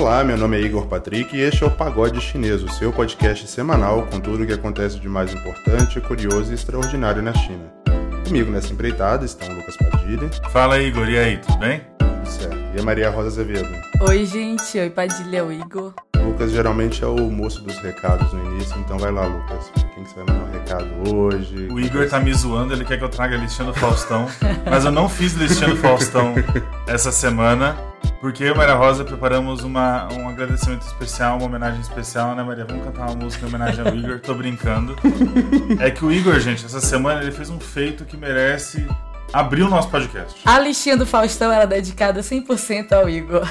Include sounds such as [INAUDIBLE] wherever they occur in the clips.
Olá, meu nome é Igor Patrick e este é o Pagode Chinês, o seu podcast semanal com tudo o que acontece de mais importante, curioso e extraordinário na China. Comigo nessa empreitada estão o Lucas Padilha. Fala Igor, e aí, tudo bem? Tudo certo. E a Maria Rosa Azevedo. Oi, gente. Oi, Padilha, o Igor. Lucas geralmente é o moço dos recados no início, então vai lá, Lucas. Quem que você vai mandar um recado hoje? O Igor tá me zoando, ele quer que eu traga a listinha do Faustão, mas eu não fiz listinha do Faustão [LAUGHS] essa semana, porque eu e Maria Rosa preparamos uma, um agradecimento especial, uma homenagem especial, né, Maria? Vamos cantar uma música em homenagem ao Igor, tô brincando. É que o Igor, gente, essa semana ele fez um feito que merece abrir o nosso podcast. A listinha do Faustão era dedicada 100% ao Igor. [LAUGHS]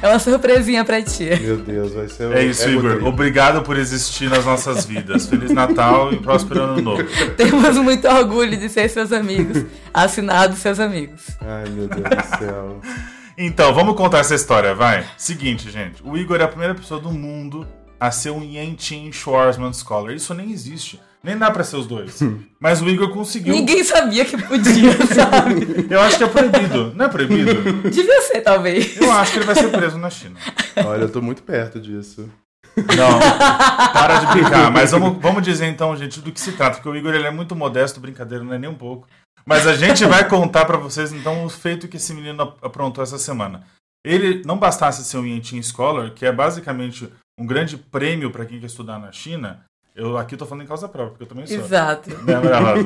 É uma surpresinha pra ti. Meu Deus, vai ser É isso, Igor. Trip. Obrigado por existir nas nossas vidas. Feliz Natal e próspero ano novo. Temos muito orgulho de ser seus amigos. Assinado seus amigos. Ai, meu Deus do céu. [LAUGHS] Então, vamos contar essa história, vai. Seguinte, gente. O Igor é a primeira pessoa do mundo a ser um Yentin Schwarzman Scholar. Isso nem existe. Nem dá pra ser os dois. Mas o Igor conseguiu. Ninguém sabia que podia, [LAUGHS] sabe? Eu acho que é proibido. Não é proibido? Devia ser, talvez. Eu acho que ele vai ser preso na China. Olha, eu tô muito perto disso. Não, para de brincar. Mas vamos, vamos dizer então, gente, do que se trata. Porque o Igor ele é muito modesto, brincadeira, não é nem um pouco. Mas a gente vai contar para vocês então o feito que esse menino aprontou essa semana. Ele não bastasse ser um Yentin Scholar, que é basicamente um grande prêmio para quem quer estudar na China, eu aqui tô falando em causa própria, porque eu também sou. Exato. Né,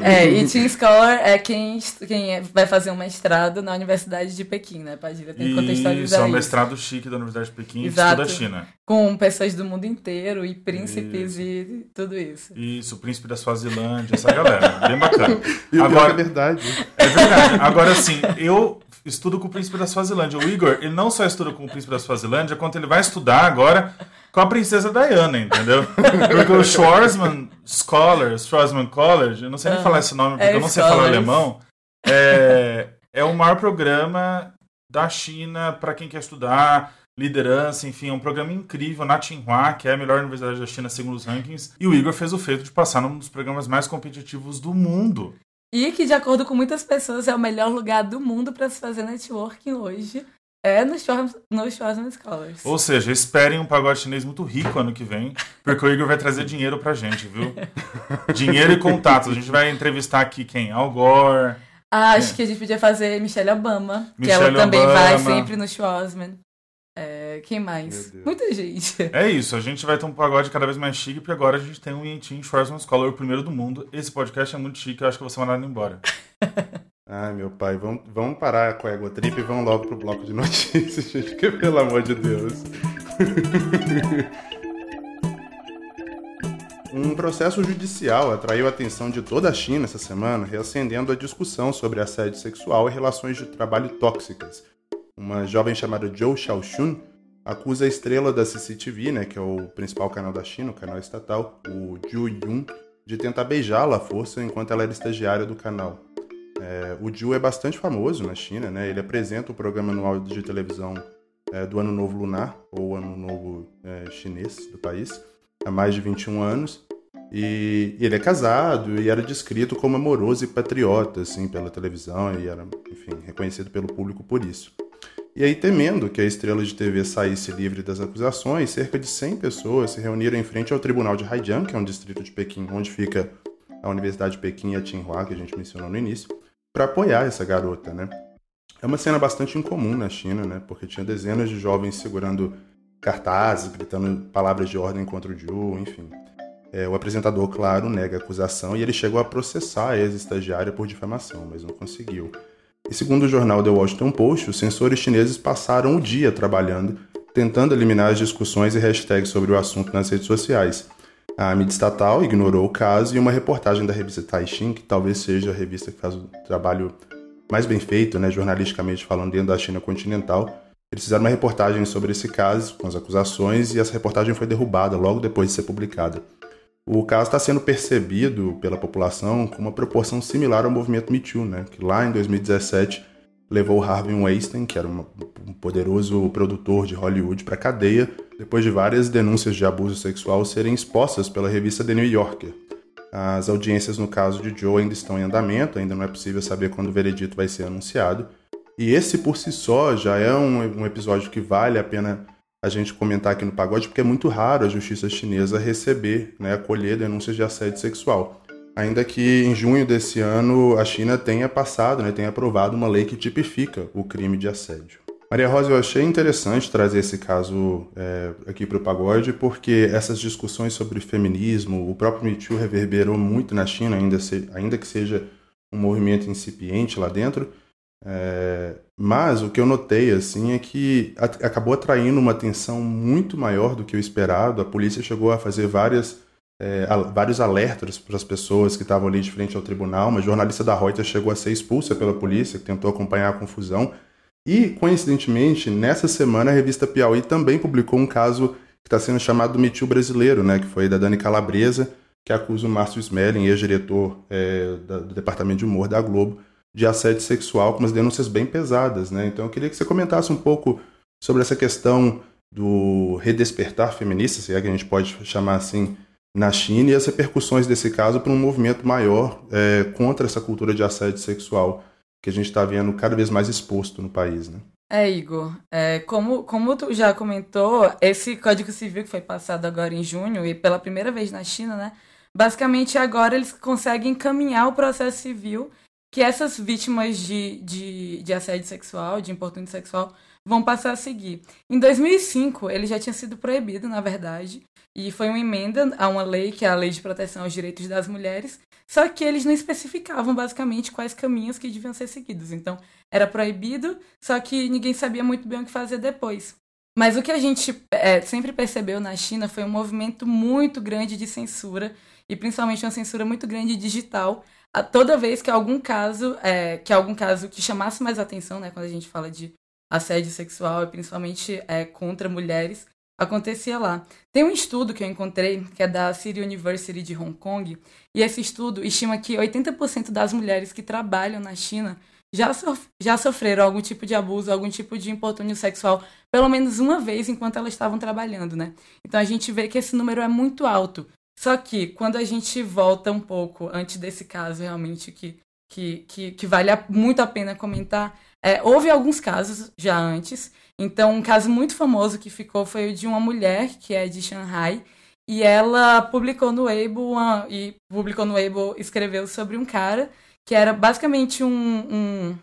é, e Teen Scholar é quem, quem é, vai fazer um mestrado na Universidade de Pequim, né, Padilha? Tem que contextualizar isso. é um mestrado chique da Universidade de Pequim Exato. estuda a China. Com pessoas do mundo inteiro e príncipes isso. e tudo isso. Isso, o príncipe da Suazilândia, essa galera. bem bacana. [LAUGHS] E Agora, é verdade. É verdade. Agora, assim, eu estudo com o príncipe da Suazilândia. O Igor, ele não só estuda com o príncipe da Suazilândia, quanto ele vai estudar agora com a princesa Diana, entendeu? [LAUGHS] Porque o Schwarzman Scholar, Schwarzman College, eu não sei nem falar esse nome porque é eu não sei falar alemão, é, é o maior programa da China para quem quer estudar liderança, enfim, é um programa incrível na Tsinghua, que é a melhor universidade da China segundo os rankings, e o Igor fez o feito de passar num dos programas mais competitivos do mundo. E que, de acordo com muitas pessoas, é o melhor lugar do mundo para se fazer networking hoje. É nos Schwarzman Scholars. Ou seja, esperem um pagode chinês muito rico ano que vem, porque o Igor vai trazer dinheiro pra gente, viu? [LAUGHS] dinheiro e contatos. A gente vai entrevistar aqui quem? Al Gore. Ah, acho é. que a gente podia fazer Michelle Obama, Michelle que ela também Obama. vai sempre no Schwarzman. É, quem mais? Muita gente. É isso, a gente vai ter um pagode cada vez mais chique, porque agora a gente tem um Yentin Schwarzman Scholar, o primeiro do mundo. Esse podcast é muito chique, eu acho que você vai mandar ele embora. [LAUGHS] Ai, meu pai, vamos, vamos parar com a Ego Trip e vamos logo pro bloco de notícias, [LAUGHS] gente, que pelo amor de Deus. [LAUGHS] um processo judicial atraiu a atenção de toda a China essa semana, reacendendo a discussão sobre assédio sexual e relações de trabalho tóxicas. Uma jovem chamada Zhou Xiaoxun acusa a estrela da CCTV, né, que é o principal canal da China, o canal estatal, o Zhu Yun, de tentar beijá-la à força enquanto ela era estagiária do canal. É, o Ju é bastante famoso na China, né? Ele apresenta o programa anual de televisão é, do Ano Novo Lunar, ou Ano Novo é, Chinês do país, há mais de 21 anos. E, e ele é casado e era descrito como amoroso e patriota, assim, pela televisão e era, enfim, reconhecido pelo público por isso. E aí, temendo que a estrela de TV saísse livre das acusações, cerca de 100 pessoas se reuniram em frente ao Tribunal de Haijiang, que é um distrito de Pequim onde fica a Universidade de Pequim e a Tsinghua, que a gente mencionou no início, para apoiar essa garota, né? É uma cena bastante incomum na China, né? Porque tinha dezenas de jovens segurando cartazes, gritando palavras de ordem contra o Zhu, enfim. É, o apresentador, claro, nega a acusação e ele chegou a processar a ex-estagiária por difamação, mas não conseguiu. E segundo o jornal The Washington Post, os censores chineses passaram o dia trabalhando, tentando eliminar as discussões e hashtags sobre o assunto nas redes sociais. A mídia estatal ignorou o caso e uma reportagem da revista Taixin, que talvez seja a revista que faz o trabalho mais bem feito, né, jornalisticamente falando, dentro da China continental, eles fizeram uma reportagem sobre esse caso, com as acusações, e essa reportagem foi derrubada logo depois de ser publicada. O caso está sendo percebido pela população com uma proporção similar ao movimento Me Too, né, que lá em 2017 levou Harvey Weinstein, que era um poderoso produtor de Hollywood, para cadeia depois de várias denúncias de abuso sexual serem expostas pela revista The New Yorker. As audiências no caso de Joe ainda estão em andamento, ainda não é possível saber quando o veredito vai ser anunciado. E esse por si só já é um, um episódio que vale a pena a gente comentar aqui no Pagode, porque é muito raro a justiça chinesa receber, né, acolher denúncias de assédio sexual. Ainda que em junho desse ano a China tenha passado, né, tenha aprovado uma lei que tipifica o crime de assédio. Maria Rosa, eu achei interessante trazer esse caso é, aqui para o Pagode, porque essas discussões sobre feminismo, o próprio Me Too reverberou muito na China, ainda, se, ainda que seja um movimento incipiente lá dentro, é, mas o que eu notei assim é que acabou atraindo uma atenção muito maior do que o esperado. A polícia chegou a fazer várias, é, vários alertas para as pessoas que estavam ali de frente ao tribunal. Uma jornalista da Reuters chegou a ser expulsa pela polícia, que tentou acompanhar a confusão. E, coincidentemente, nessa semana a revista Piauí também publicou um caso que está sendo chamado do Metil brasileiro, né, que foi da Dani Calabresa, que acusa o Márcio Smelling, ex-diretor é, do Departamento de Humor da Globo, de assédio sexual com umas denúncias bem pesadas, né? Então eu queria que você comentasse um pouco sobre essa questão do redespertar feminista, se é que a gente pode chamar assim, na China e as repercussões desse caso para um movimento maior é, contra essa cultura de assédio sexual que a gente está vendo cada vez mais exposto no país, né? É, Igor, é, como, como tu já comentou, esse Código Civil que foi passado agora em junho e pela primeira vez na China, né? Basicamente agora eles conseguem encaminhar o processo civil que essas vítimas de, de, de assédio sexual, de importúnio sexual, vão passar a seguir. Em 2005, ele já tinha sido proibido, na verdade, e foi uma emenda a uma lei, que é a Lei de Proteção aos Direitos das Mulheres, só que eles não especificavam basicamente quais caminhos que deviam ser seguidos. Então, era proibido, só que ninguém sabia muito bem o que fazer depois. Mas o que a gente é, sempre percebeu na China foi um movimento muito grande de censura, e principalmente uma censura muito grande digital, toda vez que algum caso, é, que algum caso que chamasse mais atenção, né, quando a gente fala de assédio sexual e principalmente é, contra mulheres, acontecia lá. Tem um estudo que eu encontrei, que é da City University de Hong Kong, e esse estudo estima que 80% das mulheres que trabalham na China já, sof já sofreram algum tipo de abuso, algum tipo de importúnio sexual, pelo menos uma vez enquanto elas estavam trabalhando, né? Então a gente vê que esse número é muito alto. Só que quando a gente volta um pouco antes desse caso realmente que, que, que, que vale muito a pena comentar, é, houve alguns casos já antes. Então, um caso muito famoso que ficou foi o de uma mulher que é de Shanghai e ela publicou no Weibo uma, e publicou no Weibo escreveu sobre um cara que era basicamente um, um,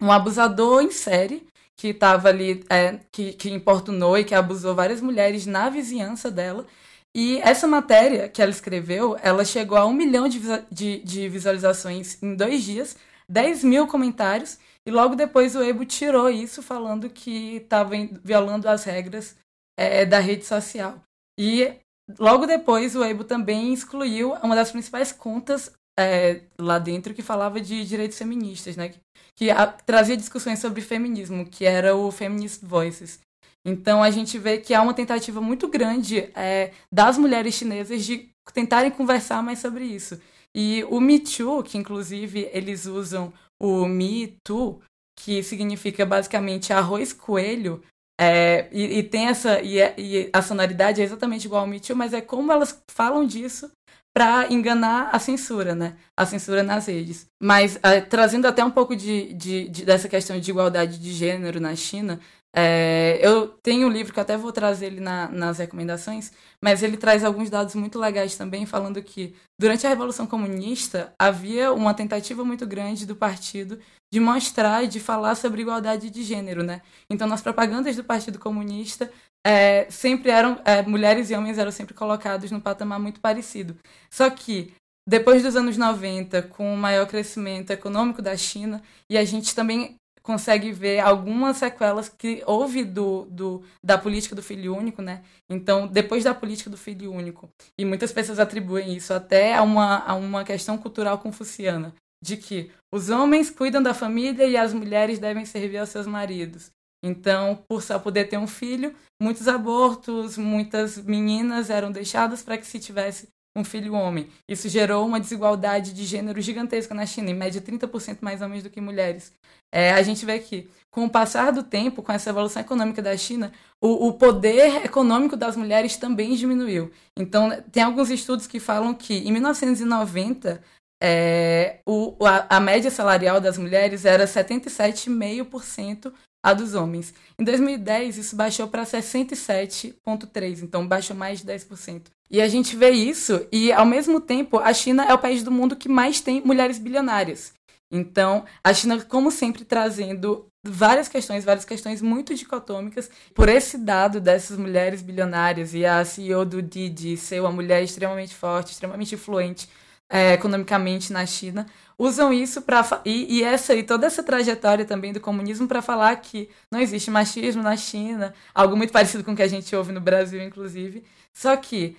um abusador em série que estava ali, é, que, que importunou e que abusou várias mulheres na vizinhança dela. E essa matéria que ela escreveu, ela chegou a um milhão de, de, de visualizações em dois dias, 10 mil comentários, e logo depois o Weibo tirou isso, falando que estava violando as regras é, da rede social. E logo depois o Weibo também excluiu uma das principais contas é, lá dentro que falava de direitos feministas, né? Que a, trazia discussões sobre feminismo, que era o Feminist Voices. Então a gente vê que há uma tentativa muito grande é, das mulheres chinesas de tentarem conversar mais sobre isso. E o Me Too, que inclusive eles usam o Me Too, que significa basicamente arroz coelho, é, e, e, tem essa. E, é, e, a sonoridade é exatamente igual ao Me Too, mas é como elas falam disso para enganar a censura, né? A censura nas redes. Mas é, trazendo até um pouco de, de, de, dessa questão de igualdade de gênero na China, é, eu tenho um livro que até vou trazer ele na, nas recomendações, mas ele traz alguns dados muito legais também, falando que durante a Revolução Comunista havia uma tentativa muito grande do partido de mostrar e de falar sobre igualdade de gênero, né? Então, nas propagandas do Partido Comunista, é, sempre eram é, mulheres e homens eram sempre colocados num patamar muito parecido. Só que depois dos anos 90, com o maior crescimento econômico da China, e a gente também consegue ver algumas sequelas que houve do, do, da política do filho único, né? Então, depois da política do filho único, e muitas pessoas atribuem isso até a uma, a uma questão cultural confuciana, de que os homens cuidam da família e as mulheres devem servir aos seus maridos. Então, por só poder ter um filho, muitos abortos, muitas meninas eram deixadas para que se tivesse um filho homem. Isso gerou uma desigualdade de gênero gigantesca na China, em média 30% mais homens do que mulheres. É, a gente vê que, com o passar do tempo, com essa evolução econômica da China, o, o poder econômico das mulheres também diminuiu. Então, tem alguns estudos que falam que, em 1990, é, o, a, a média salarial das mulheres era 77,5% a dos homens. Em 2010, isso baixou para 67,3%, então baixou mais de 10%. E a gente vê isso, e ao mesmo tempo, a China é o país do mundo que mais tem mulheres bilionárias. Então, a China, como sempre, trazendo várias questões, várias questões muito dicotômicas. Por esse dado dessas mulheres bilionárias e a CEO do Didi ser uma mulher extremamente forte, extremamente influente é, economicamente na China, usam isso para e, e, essa e toda essa trajetória também do comunismo para falar que não existe machismo na China, algo muito parecido com o que a gente ouve no Brasil, inclusive. Só que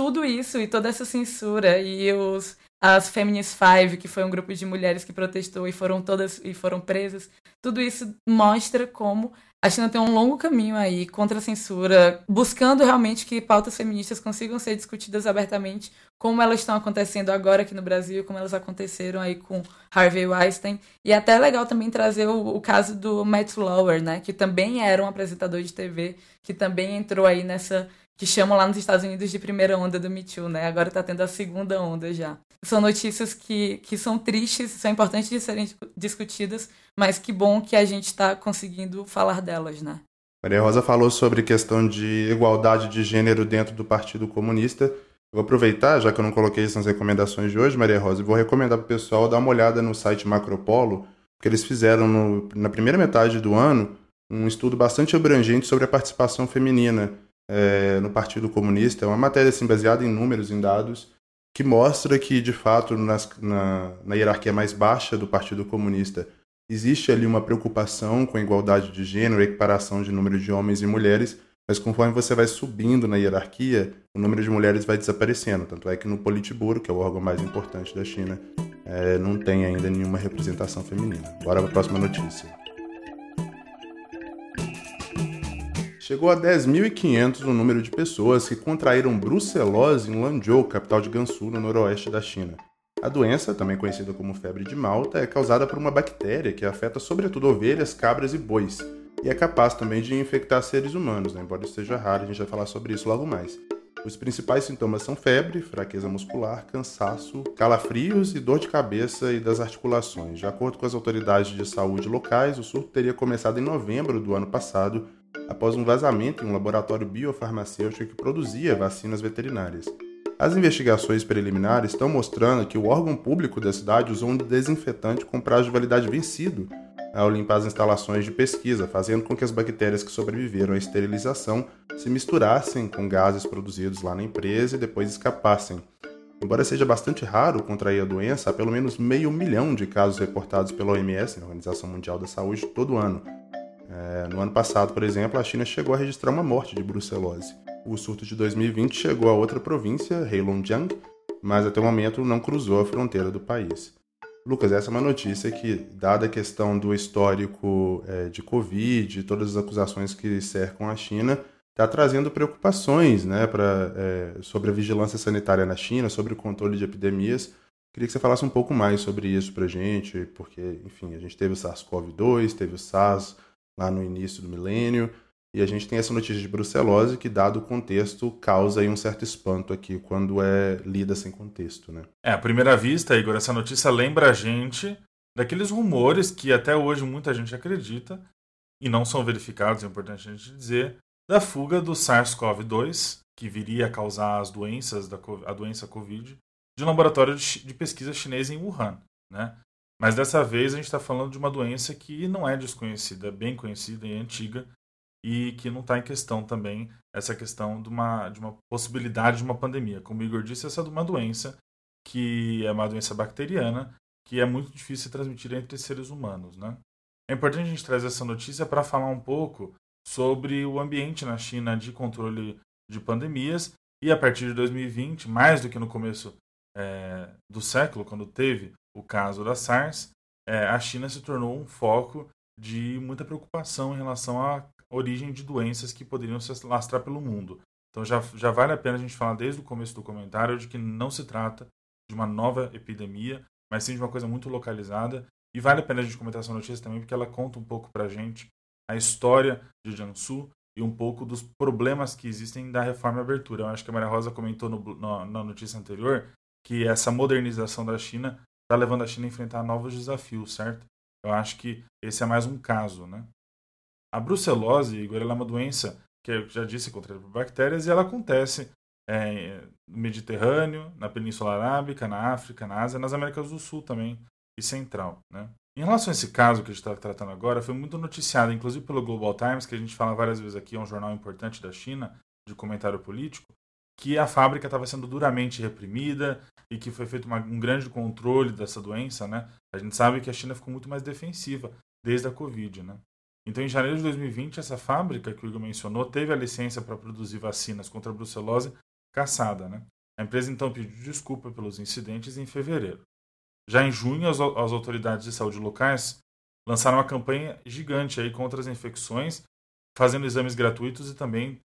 tudo isso e toda essa censura e os as Feminist Five, que foi um grupo de mulheres que protestou e foram todas e foram presas. Tudo isso mostra como a China tem um longo caminho aí contra a censura, buscando realmente que pautas feministas consigam ser discutidas abertamente, como elas estão acontecendo agora aqui no Brasil, como elas aconteceram aí com Harvey Weinstein. E é até legal também trazer o, o caso do Matt Lauer, né, que também era um apresentador de TV, que também entrou aí nessa que chamam lá nos Estados Unidos de primeira onda do Me Too, né? Agora está tendo a segunda onda já. São notícias que, que são tristes, são importantes de serem discutidas, mas que bom que a gente está conseguindo falar delas, né? Maria Rosa falou sobre questão de igualdade de gênero dentro do Partido Comunista. Eu vou aproveitar, já que eu não coloquei isso nas recomendações de hoje, Maria Rosa, e vou recomendar para o pessoal dar uma olhada no site Macropolo, porque eles fizeram no, na primeira metade do ano um estudo bastante abrangente sobre a participação feminina é, no Partido Comunista. É uma matéria assim, baseada em números, em dados, que mostra que, de fato, nas, na, na hierarquia mais baixa do Partido Comunista, existe ali uma preocupação com a igualdade de gênero, equiparação de número de homens e mulheres, mas conforme você vai subindo na hierarquia, o número de mulheres vai desaparecendo. Tanto é que no Politburo, que é o órgão mais importante da China, é, não tem ainda nenhuma representação feminina. Bora para a próxima notícia. Chegou a 10.500 o número de pessoas que contraíram brucelose em Lanzhou, capital de Gansu, no noroeste da China. A doença, também conhecida como febre de Malta, é causada por uma bactéria que afeta sobretudo ovelhas, cabras e bois, e é capaz também de infectar seres humanos, né? embora isso seja raro, a gente vai falar sobre isso logo mais. Os principais sintomas são febre, fraqueza muscular, cansaço, calafrios e dor de cabeça e das articulações. De acordo com as autoridades de saúde locais, o surto teria começado em novembro do ano passado após um vazamento em um laboratório biofarmacêutico que produzia vacinas veterinárias. As investigações preliminares estão mostrando que o órgão público da cidade usou um desinfetante com prazo de validade vencido ao limpar as instalações de pesquisa, fazendo com que as bactérias que sobreviveram à esterilização se misturassem com gases produzidos lá na empresa e depois escapassem. Embora seja bastante raro contrair a doença, há pelo menos meio milhão de casos reportados pela OMS, a Organização Mundial da Saúde, todo ano. É, no ano passado, por exemplo, a China chegou a registrar uma morte de brucelose. O surto de 2020 chegou a outra província, Heilongjiang, mas até o momento não cruzou a fronteira do país. Lucas, essa é uma notícia que, dada a questão do histórico é, de Covid, todas as acusações que cercam a China, está trazendo preocupações né, pra, é, sobre a vigilância sanitária na China, sobre o controle de epidemias. Queria que você falasse um pouco mais sobre isso para a gente, porque, enfim, a gente teve o SARS-CoV-2, teve o SARS, lá no início do milênio. E a gente tem essa notícia de brucelose que, dado o contexto, causa um certo espanto aqui quando é lida sem contexto, né? É, à primeira vista, Igor, essa notícia lembra a gente daqueles rumores que até hoje muita gente acredita e não são verificados, é importante a gente dizer, da fuga do SARS-CoV-2, que viria a causar as doenças, da, a doença Covid, de um laboratório de pesquisa chinês em Wuhan, né? Mas dessa vez a gente está falando de uma doença que não é desconhecida, é bem conhecida e antiga, e que não está em questão também essa questão de uma, de uma possibilidade de uma pandemia. Como o Igor disse, essa é uma doença que é uma doença bacteriana que é muito difícil de transmitir entre seres humanos. Né? É importante a gente trazer essa notícia para falar um pouco sobre o ambiente na China de controle de pandemias e a partir de 2020, mais do que no começo é, do século, quando teve o caso da SARS, é, a China se tornou um foco de muita preocupação em relação à origem de doenças que poderiam se lastrar pelo mundo. Então já, já vale a pena a gente falar desde o começo do comentário de que não se trata de uma nova epidemia, mas sim de uma coisa muito localizada. E vale a pena a gente comentar essa notícia também, porque ela conta um pouco para a gente a história de Jiangsu e um pouco dos problemas que existem da reforma e abertura. Eu acho que a Maria Rosa comentou no, no, na notícia anterior que essa modernização da China está levando a China a enfrentar novos desafios, certo? Eu acho que esse é mais um caso, né? A brucelose, Igor, ela é uma doença que eu já disse contra bactérias e ela acontece é, no Mediterrâneo, na Península Arábica, na África, na Ásia, nas Américas do Sul também e Central. Né? Em relação a esse caso que a gente está tratando agora, foi muito noticiado, inclusive pelo Global Times, que a gente fala várias vezes aqui, é um jornal importante da China, de comentário político, que a fábrica estava sendo duramente reprimida e que foi feito uma, um grande controle dessa doença, né? A gente sabe que a China ficou muito mais defensiva desde a Covid, né? Então, em janeiro de 2020, essa fábrica que o Igor mencionou teve a licença para produzir vacinas contra a brucelose caçada, né? A empresa então pediu desculpa pelos incidentes em fevereiro. Já em junho, as, as autoridades de saúde locais lançaram uma campanha gigante aí contra as infecções, fazendo exames gratuitos e também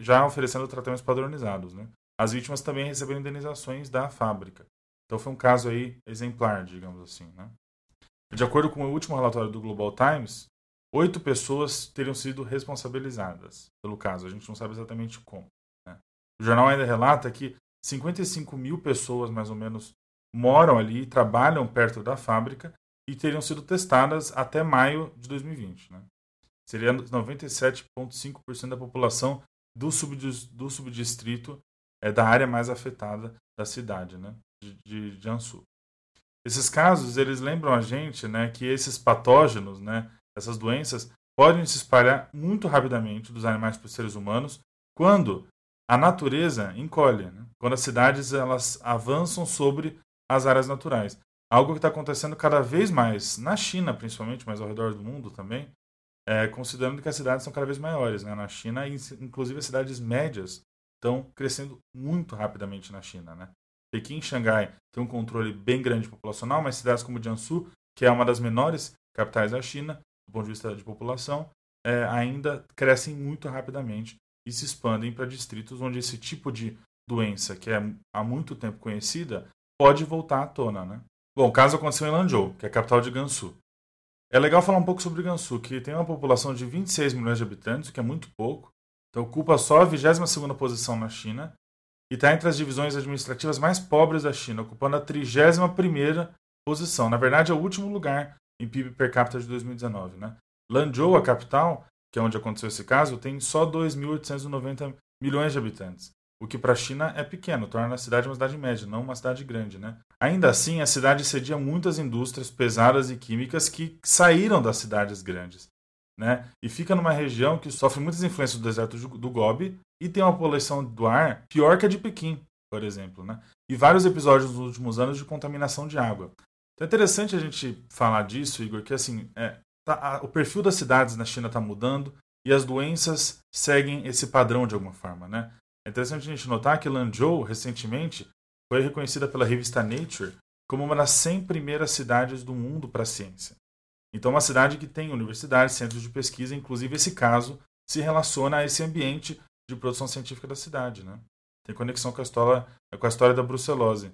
já oferecendo tratamentos padronizados. Né? As vítimas também receberam indenizações da fábrica. Então foi um caso aí exemplar, digamos assim. Né? De acordo com o último relatório do Global Times, oito pessoas teriam sido responsabilizadas pelo caso. A gente não sabe exatamente como. Né? O jornal ainda relata que 55 mil pessoas, mais ou menos, moram ali, trabalham perto da fábrica e teriam sido testadas até maio de 2020. Né? Seria 97,5% da população do, do subdistrito é, da área mais afetada da cidade, né, de, de Jiangsu. Esses casos, eles lembram a gente né, que esses patógenos, né, essas doenças, podem se espalhar muito rapidamente dos animais para os seres humanos quando a natureza encolhe, né? quando as cidades elas avançam sobre as áreas naturais. Algo que está acontecendo cada vez mais na China, principalmente, mas ao redor do mundo também, é, considerando que as cidades são cada vez maiores. Né? Na China, inclusive as cidades médias estão crescendo muito rapidamente na China. Né? Pequim e Xangai têm um controle bem grande populacional, mas cidades como Jiangsu, que é uma das menores capitais da China, do ponto de vista de população, é, ainda crescem muito rapidamente e se expandem para distritos onde esse tipo de doença, que é há muito tempo conhecida, pode voltar à tona. Né? Bom, o caso aconteceu em Lanzhou, que é a capital de Gansu. É legal falar um pouco sobre Gansu, que tem uma população de 26 milhões de habitantes, o que é muito pouco. Então ocupa só a 22ª posição na China e está entre as divisões administrativas mais pobres da China, ocupando a 31ª posição. Na verdade, é o último lugar em PIB per capita de 2019. Né? Lanzhou, a capital, que é onde aconteceu esse caso, tem só 2.890 milhões de habitantes o que para a China é pequeno, torna a cidade uma cidade média, não uma cidade grande. Né? Ainda assim, a cidade cedia muitas indústrias pesadas e químicas que saíram das cidades grandes. Né? E fica numa região que sofre muitas influências do deserto do Gobi e tem uma poluição do ar pior que a de Pequim, por exemplo. Né? E vários episódios nos últimos anos de contaminação de água. Então é interessante a gente falar disso, Igor, que assim, é, tá, a, o perfil das cidades na China está mudando e as doenças seguem esse padrão de alguma forma. Né? É interessante a gente notar que Lanzhou, recentemente, foi reconhecida pela revista Nature como uma das 100 primeiras cidades do mundo para a ciência. Então, uma cidade que tem universidades, centros de pesquisa, inclusive esse caso se relaciona a esse ambiente de produção científica da cidade. Né? Tem conexão com a, história, com a história da brucelose.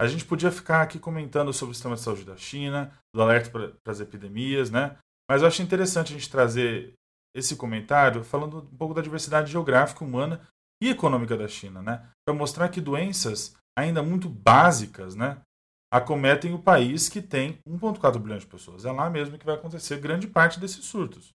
A gente podia ficar aqui comentando sobre o sistema de saúde da China, do alerta para as epidemias, né? mas eu acho interessante a gente trazer esse comentário falando um pouco da diversidade geográfica humana e econômica da China, né? Para mostrar que doenças ainda muito básicas, né, acometem o país que tem 1,4 bilhões de pessoas. É lá mesmo que vai acontecer grande parte desses surtos.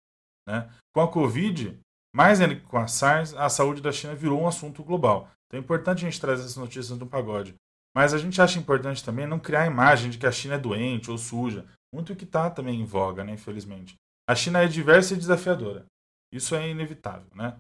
Né? Com a Covid, mais ainda que com a SARS, a saúde da China virou um assunto global. Então é importante a gente trazer essas notícias no pagode. Mas a gente acha importante também não criar a imagem de que a China é doente ou suja. Muito que está também em voga, né, infelizmente. A China é diversa e desafiadora. Isso é inevitável. Né?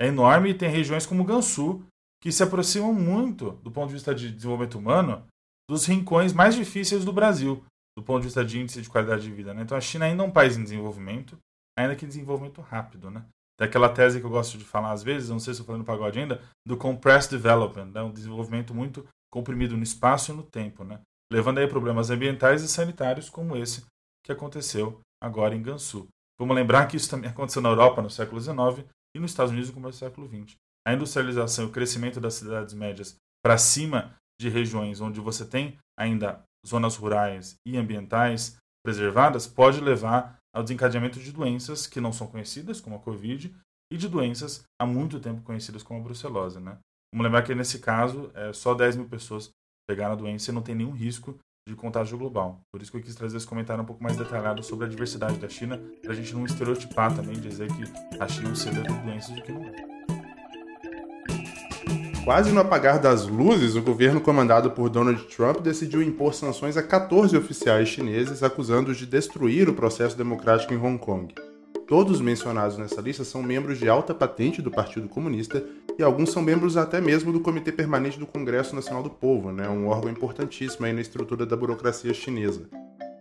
É enorme e tem regiões como Gansu que se aproximam muito, do ponto de vista de desenvolvimento humano, dos rincões mais difíceis do Brasil, do ponto de vista de índice de qualidade de vida. Né? Então a China ainda é um país em desenvolvimento, ainda que desenvolvimento rápido. Né? Tem aquela tese que eu gosto de falar às vezes, não sei se eu falei no pagode ainda, do compressed development, né? um desenvolvimento muito comprimido no espaço e no tempo, né? levando aí problemas ambientais e sanitários como esse que aconteceu agora em Gansu. Vamos lembrar que isso também [LAUGHS] aconteceu na Europa no século XIX e nos Estados Unidos no começo do século XX. A industrialização e o crescimento das cidades médias para cima de regiões onde você tem ainda zonas rurais e ambientais preservadas pode levar ao desencadeamento de doenças que não são conhecidas, como a Covid, e de doenças há muito tempo conhecidas como a brucelose. Né? Vamos lembrar que nesse caso, é, só 10 mil pessoas pegaram a doença e não tem nenhum risco de contágio global. Por isso que eu quis trazer esse comentário um pouco mais detalhado sobre a diversidade da China, para a gente não estereotipar também, dizer que a China é um celeiro de doenças do que não é. Quase no apagar das luzes, o governo comandado por Donald Trump decidiu impor sanções a 14 oficiais chineses, acusando-os de destruir o processo democrático em Hong Kong. Todos mencionados nessa lista são membros de alta patente do Partido Comunista e alguns são membros até mesmo do Comitê Permanente do Congresso Nacional do Povo, né, um órgão importantíssimo aí na estrutura da burocracia chinesa.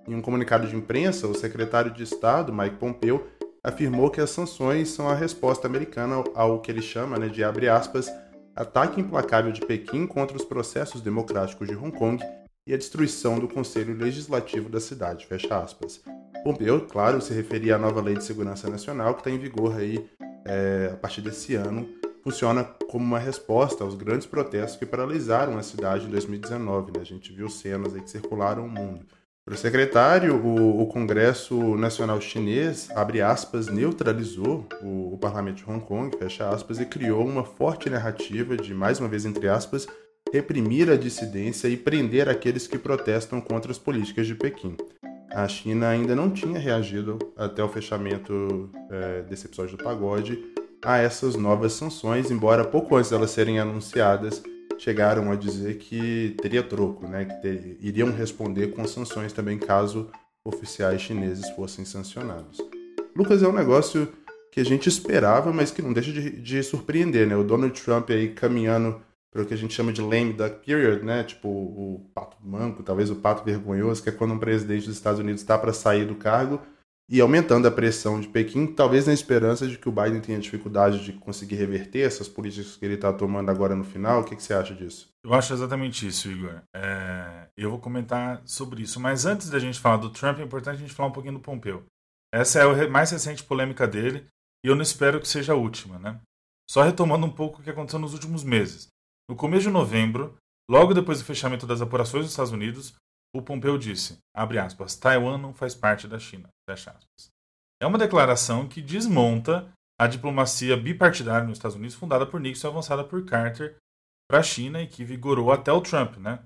Em um comunicado de imprensa, o secretário de Estado, Mike Pompeo, afirmou que as sanções são a resposta americana ao que ele chama né, de, abre aspas, ataque implacável de Pequim contra os processos democráticos de Hong Kong e a destruição do Conselho Legislativo da cidade. Fecha aspas. Pompeu, claro, se referia à nova Lei de Segurança Nacional que está em vigor aí é, a partir desse ano. Funciona como uma resposta aos grandes protestos que paralisaram a cidade em 2019. Né? A gente viu cenas aí que circularam o mundo. Para o secretário, o, o, Congresso Nacional Chinês, abre aspas, neutralizou o, o, Parlamento de Hong Kong, fecha aspas, e criou uma forte narrativa de, mais uma vez, entre aspas, reprimir a dissidência e prender aqueles que protestam contra as políticas de Pequim. A China ainda não tinha reagido até o fechamento é, desse episódio do pagode a essas novas sanções, embora pouco antes delas serem anunciadas, chegaram a dizer que teria troco, né? que ter, iriam responder com sanções também caso oficiais chineses fossem sancionados. Lucas é um negócio que a gente esperava, mas que não deixa de, de surpreender, né? O Donald Trump aí caminhando para o que a gente chama de lame duck period, né? Tipo o pato manco, talvez o pato vergonhoso, que é quando um presidente dos Estados Unidos está para sair do cargo e aumentando a pressão de Pequim, talvez na esperança de que o Biden tenha dificuldade de conseguir reverter essas políticas que ele está tomando agora no final. O que, que, você acha disso? Eu acho exatamente isso, Igor. É... Eu vou comentar sobre isso. Mas antes da gente falar do Trump, é importante a gente falar um pouquinho do Pompeu. Essa é a mais recente polêmica dele e eu não espero que seja a última, né? Só retomando um pouco o que aconteceu nos últimos meses. No começo de novembro, logo depois do fechamento das apurações dos Estados Unidos, o Pompeu disse, aspas, Taiwan não faz parte da China. É uma declaração que desmonta a diplomacia bipartidária nos Estados Unidos fundada por Nixon e avançada por Carter para a China e que vigorou até o Trump, né?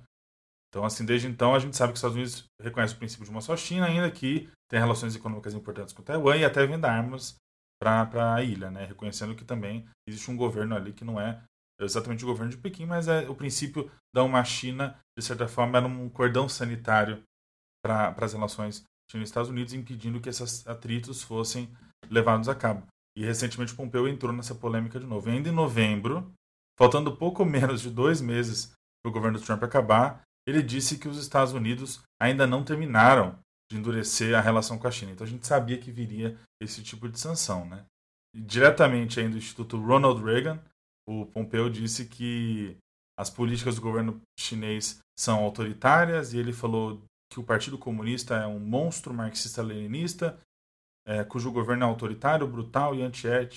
Então, assim, desde então a gente sabe que os Estados Unidos reconhece o princípio de uma só China, ainda que tem relações econômicas importantes com Taiwan e até venda armas para a ilha, né? Reconhecendo que também existe um governo ali que não é exatamente o governo de Pequim, mas é o princípio da uma China, de certa forma, era um cordão sanitário para as relações China e Estados Unidos, impedindo que esses atritos fossem levados a cabo. E recentemente Pompeu entrou nessa polêmica de novo. E ainda em novembro, faltando pouco [LAUGHS] menos de dois meses para o governo Trump acabar, ele disse que os Estados Unidos ainda não terminaram de endurecer a relação com a China. Então a gente sabia que viria esse tipo de sanção. Né? Diretamente aí do Instituto Ronald Reagan, o Pompeu disse que as políticas do governo chinês são autoritárias e ele falou que o Partido Comunista é um monstro marxista-leninista, é, cujo governo é autoritário, brutal e,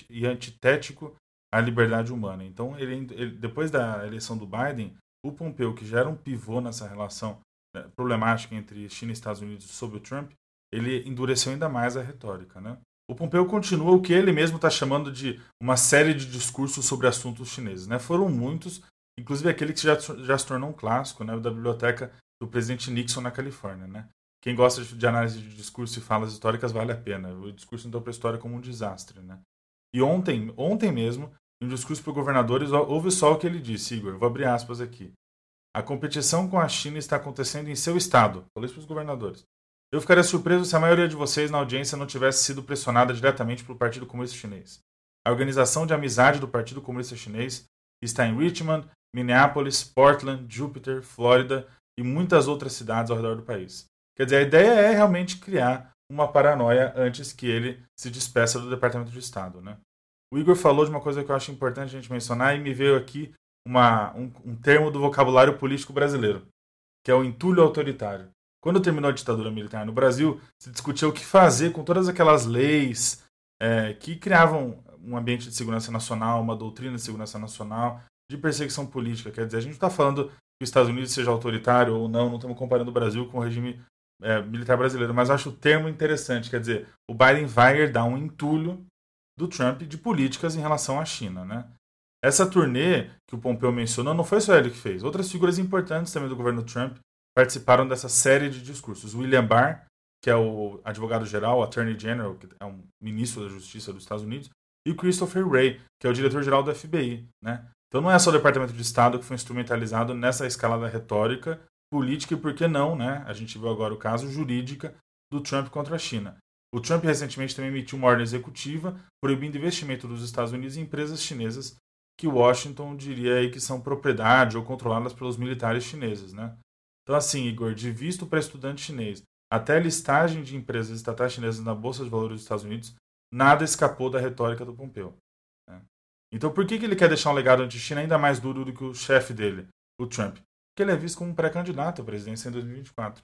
e antitético à liberdade humana. Então, ele, ele, depois da eleição do Biden, o Pompeu, que já era um pivô nessa relação né, problemática entre China e Estados Unidos sob o Trump, ele endureceu ainda mais a retórica. Né? O Pompeu continua o que ele mesmo está chamando de uma série de discursos sobre assuntos chineses. Né? Foram muitos, inclusive aquele que já, já se tornou um clássico, né? da biblioteca do presidente Nixon na Califórnia. Né? Quem gosta de análise de discurso e falas históricas vale a pena. O discurso então para a história como um desastre. Né? E ontem, ontem mesmo, em um discurso para governadores, houve só o que ele disse, Igor, vou abrir aspas aqui. A competição com a China está acontecendo em seu estado. Falei isso para os governadores. Eu ficaria surpreso se a maioria de vocês na audiência não tivesse sido pressionada diretamente pelo Partido Comunista Chinês. A Organização de Amizade do Partido Comunista Chinês está em Richmond, Minneapolis, Portland, Jupiter, Flórida e muitas outras cidades ao redor do país. Quer dizer, a ideia é realmente criar uma paranoia antes que ele se despeça do Departamento de Estado. Né? O Igor falou de uma coisa que eu acho importante a gente mencionar e me veio aqui uma, um, um termo do vocabulário político brasileiro, que é o entulho autoritário. Quando terminou a ditadura militar no Brasil, se discutia o que fazer com todas aquelas leis é, que criavam um ambiente de segurança nacional, uma doutrina de segurança nacional, de perseguição política. Quer dizer, a gente está falando que os Estados Unidos seja autoritário ou não, não estamos comparando o Brasil com o regime é, militar brasileiro, mas acho o termo interessante. Quer dizer, o Biden vai herdar um entulho do Trump de políticas em relação à China. Né? Essa turnê que o Pompeu mencionou não foi só ele que fez. Outras figuras importantes também do governo Trump participaram dessa série de discursos. William Barr, que é o advogado-geral, Attorney General, que é um ministro da Justiça dos Estados Unidos, e o Christopher Wray, que é o diretor-geral do FBI. Né? Então não é só o Departamento de Estado que foi instrumentalizado nessa escalada retórica, política e, por que não, né? a gente viu agora o caso, jurídica do Trump contra a China. O Trump recentemente também emitiu uma ordem executiva proibindo investimento dos Estados Unidos em empresas chinesas que Washington diria aí que são propriedade ou controladas pelos militares chineses, né? Então assim, Igor, de visto para estudante chinês até listagem de empresas estatais chinesas na Bolsa de Valores dos Estados Unidos, nada escapou da retórica do Pompeu. Né? Então por que, que ele quer deixar um legado anti-China ainda mais duro do que o chefe dele, o Trump? Porque ele é visto como um pré-candidato à presidência em 2024.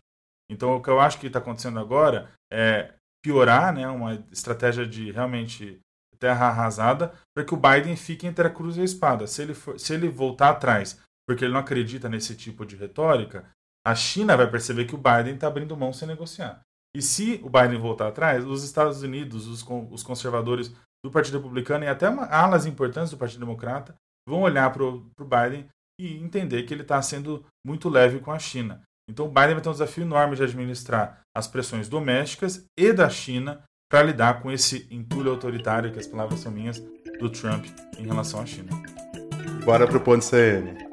Então o que eu acho que está acontecendo agora é piorar, né, uma estratégia de realmente terra arrasada, para que o Biden fique entre a cruz e a espada. Se ele, for, se ele voltar atrás, porque ele não acredita nesse tipo de retórica, a China vai perceber que o Biden está abrindo mão sem negociar. E se o Biden voltar atrás, os Estados Unidos, os, os conservadores do Partido Republicano e até alas importantes do Partido Democrata vão olhar para o Biden e entender que ele está sendo muito leve com a China. Então o Biden vai ter um desafio enorme de administrar as pressões domésticas e da China para lidar com esse entulho autoritário, que as palavras são minhas, do Trump em relação à China. Bora pro ponto CN.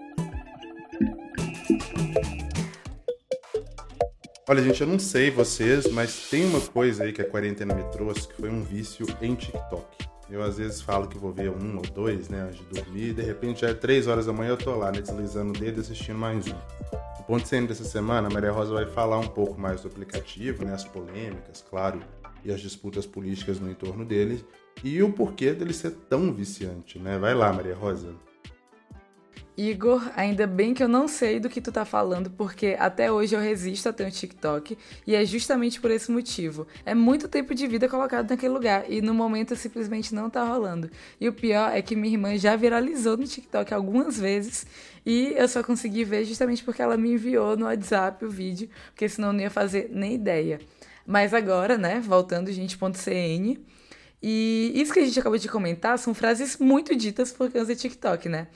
Olha, gente, eu não sei vocês, mas tem uma coisa aí que a quarentena me trouxe, que foi um vício em TikTok. Eu às vezes falo que vou ver um ou dois, né, antes de dormir, e de repente já é três horas da manhã eu tô lá, né, deslizando o dedo assistindo mais um. O ponto CN dessa semana, a Maria Rosa vai falar um pouco mais do aplicativo, né, as polêmicas, claro, e as disputas políticas no entorno dele e o porquê dele ser tão viciante, né? Vai lá, Maria Rosa. Igor, ainda bem que eu não sei do que tu tá falando, porque até hoje eu resisto a ter um TikTok e é justamente por esse motivo. É muito tempo de vida colocado naquele lugar e no momento simplesmente não tá rolando. E o pior é que minha irmã já viralizou no TikTok algumas vezes e eu só consegui ver justamente porque ela me enviou no WhatsApp o vídeo, porque senão eu não ia fazer nem ideia. Mas agora, né, voltando gente.cn, e isso que a gente acabou de comentar são frases muito ditas por quem usa TikTok, né?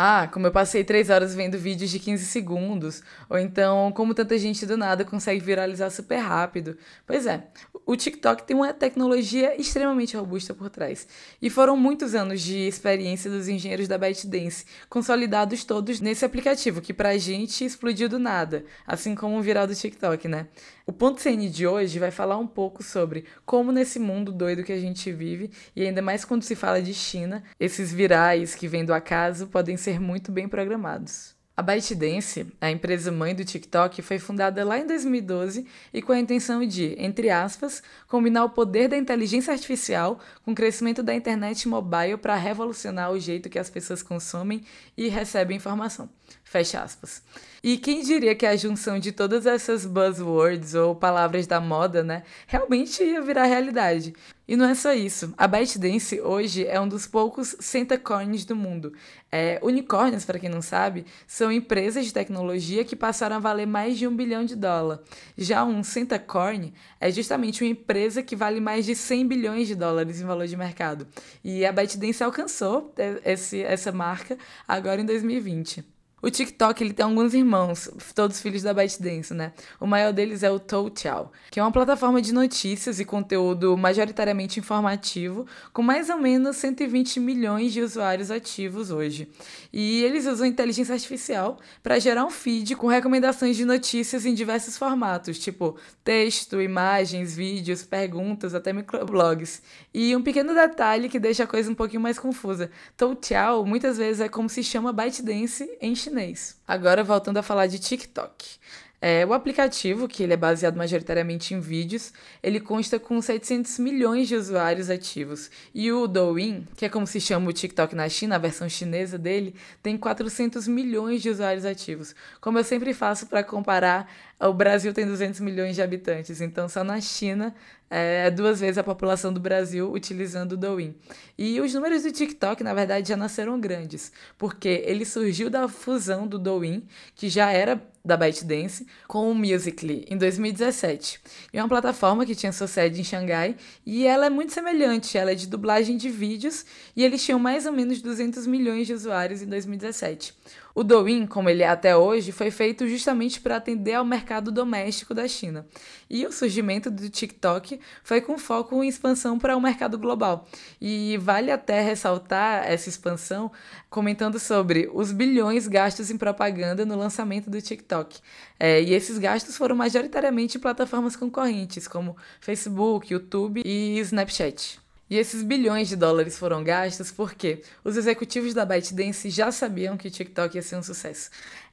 Ah, como eu passei três horas vendo vídeos de 15 segundos. Ou então, como tanta gente do nada consegue viralizar super rápido. Pois é, o TikTok tem uma tecnologia extremamente robusta por trás. E foram muitos anos de experiência dos engenheiros da ByteDance, consolidados todos nesse aplicativo, que pra gente explodiu do nada, assim como o viral do TikTok, né? O ponto CN de hoje vai falar um pouco sobre como nesse mundo doido que a gente vive, e ainda mais quando se fala de China, esses virais que vêm do acaso podem ser muito bem programados. A ByteDance, a empresa mãe do TikTok, foi fundada lá em 2012 e com a intenção de, entre aspas, combinar o poder da inteligência artificial com o crescimento da internet mobile para revolucionar o jeito que as pessoas consomem e recebem informação. Fecha aspas. E quem diria que a junção de todas essas buzzwords ou palavras da moda, né, realmente ia virar realidade. E não é só isso. A ByteDance hoje é um dos poucos centacorns do mundo. É, unicórnios, para quem não sabe, são empresas de tecnologia que passaram a valer mais de um bilhão de dólar. Já um centacorn é justamente uma empresa que vale mais de 100 bilhões de dólares em valor de mercado. E a ByteDance alcançou esse, essa marca agora em 2020. O TikTok ele tem alguns irmãos, todos filhos da ByteDance, né? O maior deles é o Toutiao, que é uma plataforma de notícias e conteúdo majoritariamente informativo, com mais ou menos 120 milhões de usuários ativos hoje. E eles usam inteligência artificial para gerar um feed com recomendações de notícias em diversos formatos, tipo texto, imagens, vídeos, perguntas, até microblogs. E um pequeno detalhe que deixa a coisa um pouquinho mais confusa. Toutiao muitas vezes é como se chama ByteDance em chinês. Agora voltando a falar de TikTok. É, o aplicativo, que ele é baseado majoritariamente em vídeos, ele consta com 700 milhões de usuários ativos. E o Douyin, que é como se chama o TikTok na China, a versão chinesa dele, tem 400 milhões de usuários ativos. Como eu sempre faço para comparar, o Brasil tem 200 milhões de habitantes, então só na China é, duas vezes a população do Brasil utilizando o Douyin. E os números do TikTok, na verdade, já nasceram grandes, porque ele surgiu da fusão do Douyin, que já era da ByteDance, com o Musical.ly em 2017. É uma plataforma que tinha sua sede em Xangai e ela é muito semelhante, ela é de dublagem de vídeos e eles tinham mais ou menos 200 milhões de usuários em 2017. O Douyin, como ele é até hoje, foi feito justamente para atender ao mercado doméstico da China. E o surgimento do TikTok foi com foco em expansão para o mercado global. E vale até ressaltar essa expansão comentando sobre os bilhões gastos em propaganda no lançamento do TikTok. É, e esses gastos foram majoritariamente em plataformas concorrentes, como Facebook, YouTube e Snapchat. E esses bilhões de dólares foram gastos porque os executivos da ByteDance já sabiam que o TikTok ia ser um sucesso.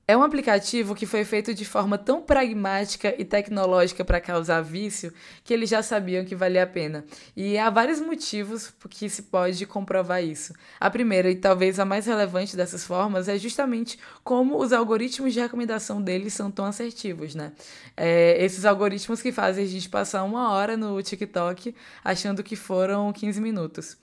É um aplicativo que foi feito de forma tão pragmática e tecnológica para causar vício que eles já sabiam que valia a pena. E há vários motivos que se pode comprovar isso. A primeira e talvez a mais relevante dessas formas é justamente como os algoritmos de recomendação deles são tão assertivos, né? É, esses algoritmos que fazem a gente passar uma hora no TikTok achando que foram 15 minutos.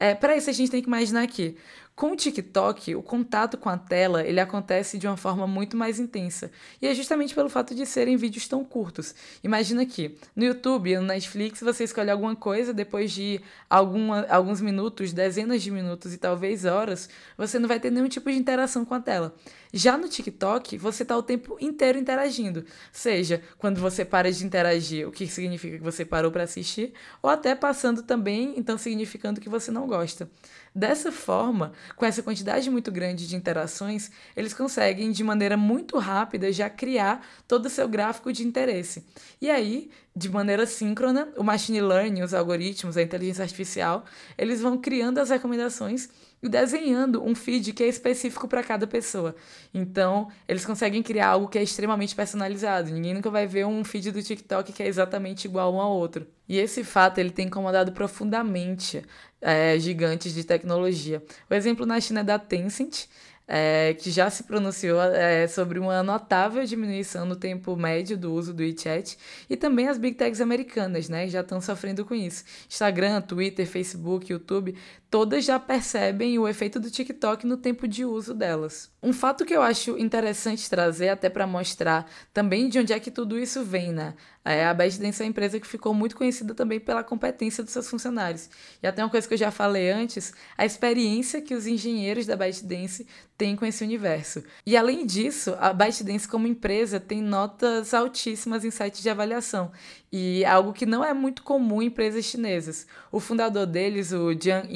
É, para isso a gente tem que imaginar que com o TikTok, o contato com a tela ele acontece de uma forma muito mais intensa. E é justamente pelo fato de serem vídeos tão curtos. Imagina que no YouTube, no Netflix, você escolhe alguma coisa, depois de alguma, alguns minutos, dezenas de minutos e talvez horas, você não vai ter nenhum tipo de interação com a tela. Já no TikTok, você está o tempo inteiro interagindo. Seja quando você para de interagir, o que significa que você parou para assistir, ou até passando também, então significando que você não gosta. Dessa forma, com essa quantidade muito grande de interações, eles conseguem de maneira muito rápida já criar todo o seu gráfico de interesse. E aí, de maneira síncrona, o machine learning, os algoritmos, a inteligência artificial, eles vão criando as recomendações desenhando um feed que é específico para cada pessoa. Então, eles conseguem criar algo que é extremamente personalizado. Ninguém nunca vai ver um feed do TikTok que é exatamente igual um ao outro. E esse fato ele tem incomodado profundamente é, gigantes de tecnologia. O exemplo na China é da Tencent, é, que já se pronunciou é, sobre uma notável diminuição no tempo médio do uso do WeChat e também as big techs americanas, né, já estão sofrendo com isso. Instagram, Twitter, Facebook, YouTube, todas já percebem o efeito do TikTok no tempo de uso delas. Um fato que eu acho interessante trazer até para mostrar também de onde é que tudo isso vem, né? É, a ByteDance é uma empresa que ficou muito conhecida também pela competência dos seus funcionários. E até uma coisa que eu já falei antes, a experiência que os engenheiros da ByteDance têm com esse universo. E além disso, a ByteDance como empresa tem notas altíssimas em sites de avaliação. E algo que não é muito comum em empresas chinesas. O fundador deles, o Jiang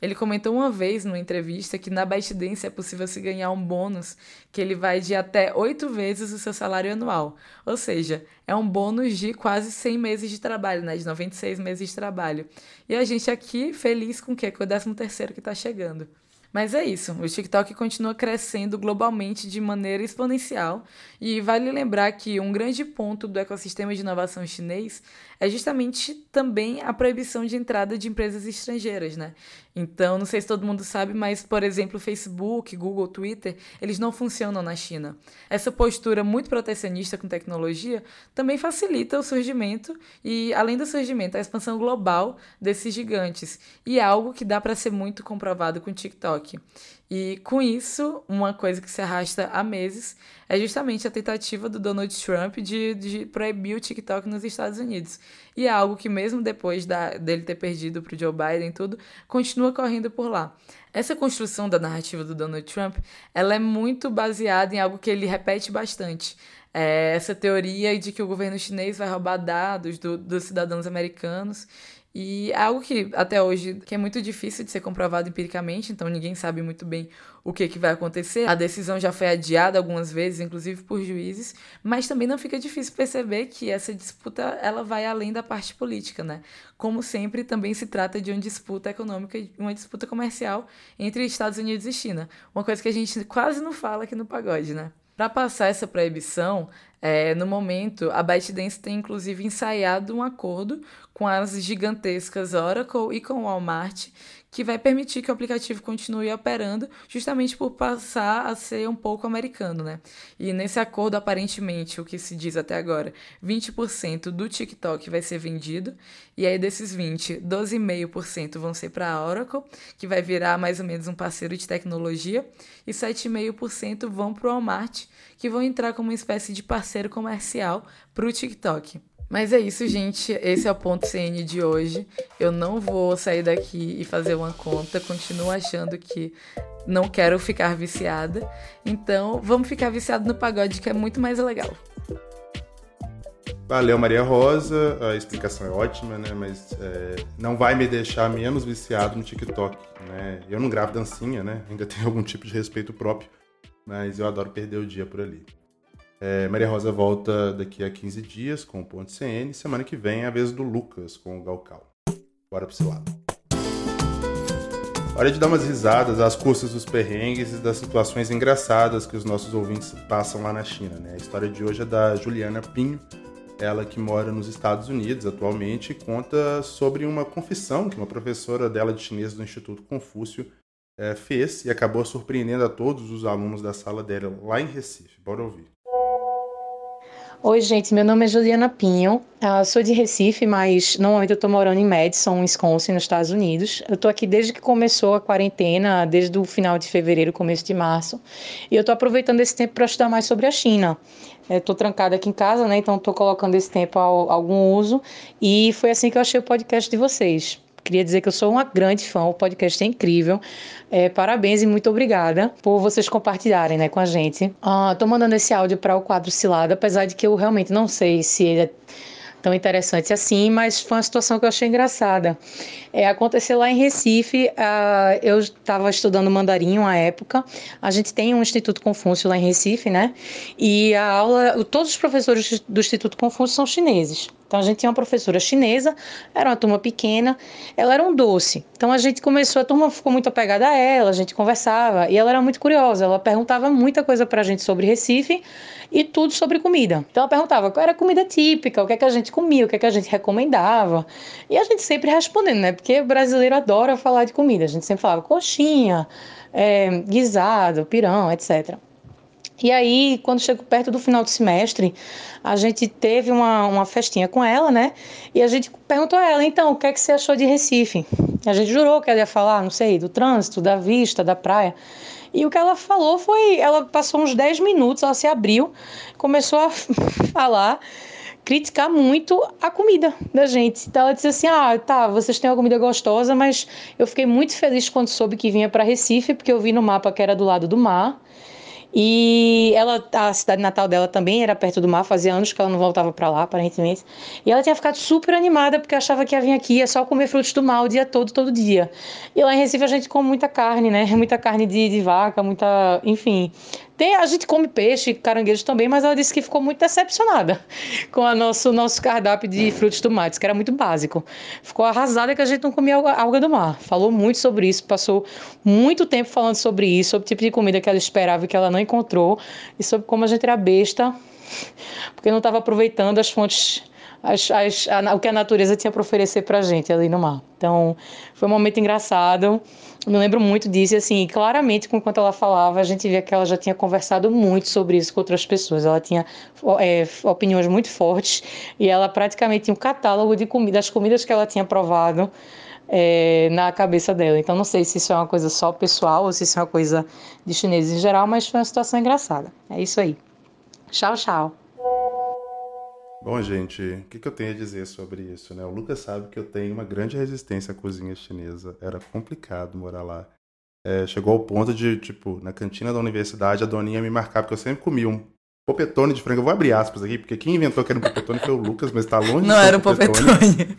Ele comentou uma vez numa entrevista que na ByteDance é possível se ganhar um bônus que ele vai de até oito vezes o seu salário anual. Ou seja, é um bônus de quase 100 meses de trabalho, né? De 96 meses de trabalho. E a gente aqui feliz com o quê? Com o 13 terceiro que está chegando. Mas é isso, o TikTok continua crescendo globalmente de maneira exponencial e vale lembrar que um grande ponto do ecossistema de inovação chinês é justamente também a proibição de entrada de empresas estrangeiras, né? Então, não sei se todo mundo sabe, mas, por exemplo, Facebook, Google, Twitter, eles não funcionam na China. Essa postura muito protecionista com tecnologia também facilita o surgimento e, além do surgimento, a expansão global desses gigantes. E é algo que dá para ser muito comprovado com o TikTok. E com isso, uma coisa que se arrasta há meses é justamente a tentativa do Donald Trump de, de proibir o TikTok nos Estados Unidos. E é algo que, mesmo depois da, dele ter perdido para o Joe Biden e tudo, continua correndo por lá. Essa construção da narrativa do Donald Trump ela é muito baseada em algo que ele repete bastante. É essa teoria de que o governo chinês vai roubar dados do, dos cidadãos americanos e é algo que até hoje que é muito difícil de ser comprovado empiricamente, então ninguém sabe muito bem o que, que vai acontecer. A decisão já foi adiada algumas vezes, inclusive por juízes, mas também não fica difícil perceber que essa disputa ela vai além da parte política, né? Como sempre, também se trata de uma disputa econômica, uma disputa comercial entre Estados Unidos e China. Uma coisa que a gente quase não fala aqui no pagode, né? Para passar essa proibição, é, no momento, a ByteDance tem inclusive ensaiado um acordo com as gigantescas Oracle e com Walmart, que vai permitir que o aplicativo continue operando, justamente por passar a ser um pouco americano, né? E nesse acordo, aparentemente, o que se diz até agora, 20% do TikTok vai ser vendido, e aí desses 20, 12,5% vão ser para a Oracle, que vai virar mais ou menos um parceiro de tecnologia, e 7,5% vão para o Walmart, que vão entrar como uma espécie de parceiro comercial para o TikTok. Mas é isso, gente. Esse é o ponto CN de hoje. Eu não vou sair daqui e fazer uma conta. Continuo achando que não quero ficar viciada. Então, vamos ficar viciado no pagode, que é muito mais legal. Valeu, Maria Rosa. A explicação é ótima, né? Mas é, não vai me deixar menos viciado no TikTok, né? Eu não gravo dancinha, né? Ainda tenho algum tipo de respeito próprio, mas eu adoro perder o dia por ali. É, Maria Rosa volta daqui a 15 dias com o Ponto CN. Semana que vem é a vez do Lucas com o Galcal. Bora pro lado. Hora de dar umas risadas às custas dos perrengues e das situações engraçadas que os nossos ouvintes passam lá na China. Né? A história de hoje é da Juliana Pinho, ela que mora nos Estados Unidos atualmente, conta sobre uma confissão que uma professora dela de chinês do Instituto Confúcio é, fez e acabou surpreendendo a todos os alunos da sala dela lá em Recife. Bora ouvir. Oi, gente, meu nome é Juliana Pinho, uh, sou de Recife, mas normalmente eu estou morando em Madison, Wisconsin, nos Estados Unidos. Eu estou aqui desde que começou a quarentena, desde o final de fevereiro, começo de março, e eu estou aproveitando esse tempo para estudar mais sobre a China. Estou trancada aqui em casa, né? Então estou colocando esse tempo a algum uso. E foi assim que eu achei o podcast de vocês. Queria dizer que eu sou uma grande fã, o podcast é incrível. É, parabéns e muito obrigada por vocês compartilharem né, com a gente. Uh, mandando esse áudio para o quadro Cilada, apesar de que eu realmente não sei se ele é tão interessante assim, mas foi uma situação que eu achei engraçada. É, aconteceu lá em Recife, uh, eu estava estudando mandarim à época, a gente tem um Instituto Confúcio lá em Recife, né? E a aula, todos os professores do Instituto Confúcio são chineses. Então a gente tinha uma professora chinesa, era uma turma pequena, ela era um doce. Então a gente começou, a turma ficou muito apegada a ela, a gente conversava e ela era muito curiosa, ela perguntava muita coisa pra gente sobre Recife e tudo sobre comida. Então ela perguntava qual era a comida típica, o que é que a gente comia, o que é que a gente recomendava. E a gente sempre respondendo, né? Porque o brasileiro adora falar de comida. A gente sempre falava coxinha, é, guisado, pirão, etc. E aí, quando chegou perto do final do semestre, a gente teve uma, uma festinha com ela, né? E a gente perguntou a ela, então, o que é que você achou de Recife? A gente jurou que ela ia falar, não sei, do trânsito, da vista, da praia. E o que ela falou foi, ela passou uns 10 minutos, ela se abriu, começou a [LAUGHS] falar criticar muito a comida da gente. Então ela disse assim: "Ah, tá, vocês têm uma comida gostosa, mas eu fiquei muito feliz quando soube que vinha para Recife, porque eu vi no mapa que era do lado do mar. E ela, a cidade natal dela também era perto do mar, fazia anos que ela não voltava para lá, aparentemente. E ela tinha ficado super animada porque achava que ia vir aqui, ia só comer frutos do mar o dia todo, todo dia. E lá em Recife a gente come muita carne, né? [LAUGHS] Muita carne de, de vaca, muita. Enfim. Tem, a gente come peixe, caranguejos também, mas ela disse que ficou muito decepcionada [LAUGHS] com o nosso, nosso cardápio de frutos do mar, que era muito básico. Ficou arrasada que a gente não comia alga, alga do mar. Falou muito sobre isso, passou muito tempo falando sobre isso, sobre o tipo de comida que ela esperava e que ela não encontrou, e sobre como a gente era besta, porque não estava aproveitando as fontes as, as, a, o que a natureza tinha para oferecer para a gente ali no mar. Então, foi um momento engraçado. Eu me lembro muito disso, e assim, claramente, enquanto ela falava, a gente via que ela já tinha conversado muito sobre isso com outras pessoas. Ela tinha é, opiniões muito fortes e ela praticamente tinha um catálogo de comida, das comidas que ela tinha provado é, na cabeça dela. Então, não sei se isso é uma coisa só pessoal ou se isso é uma coisa de chineses em geral, mas foi uma situação engraçada. É isso aí. Tchau, tchau. Bom, gente, o que, que, eu tenho a dizer sobre isso, né? O Lucas sabe que eu tenho uma grande resistência à cozinha chinesa. Era complicado morar lá. É, chegou ao ponto de, tipo, na cantina da universidade, a doninha me marcar, porque eu sempre comia um popetone de frango. Eu vou abrir aspas aqui, porque quem inventou que era um popetone foi o Lucas, mas tá longe Não de era um popetone.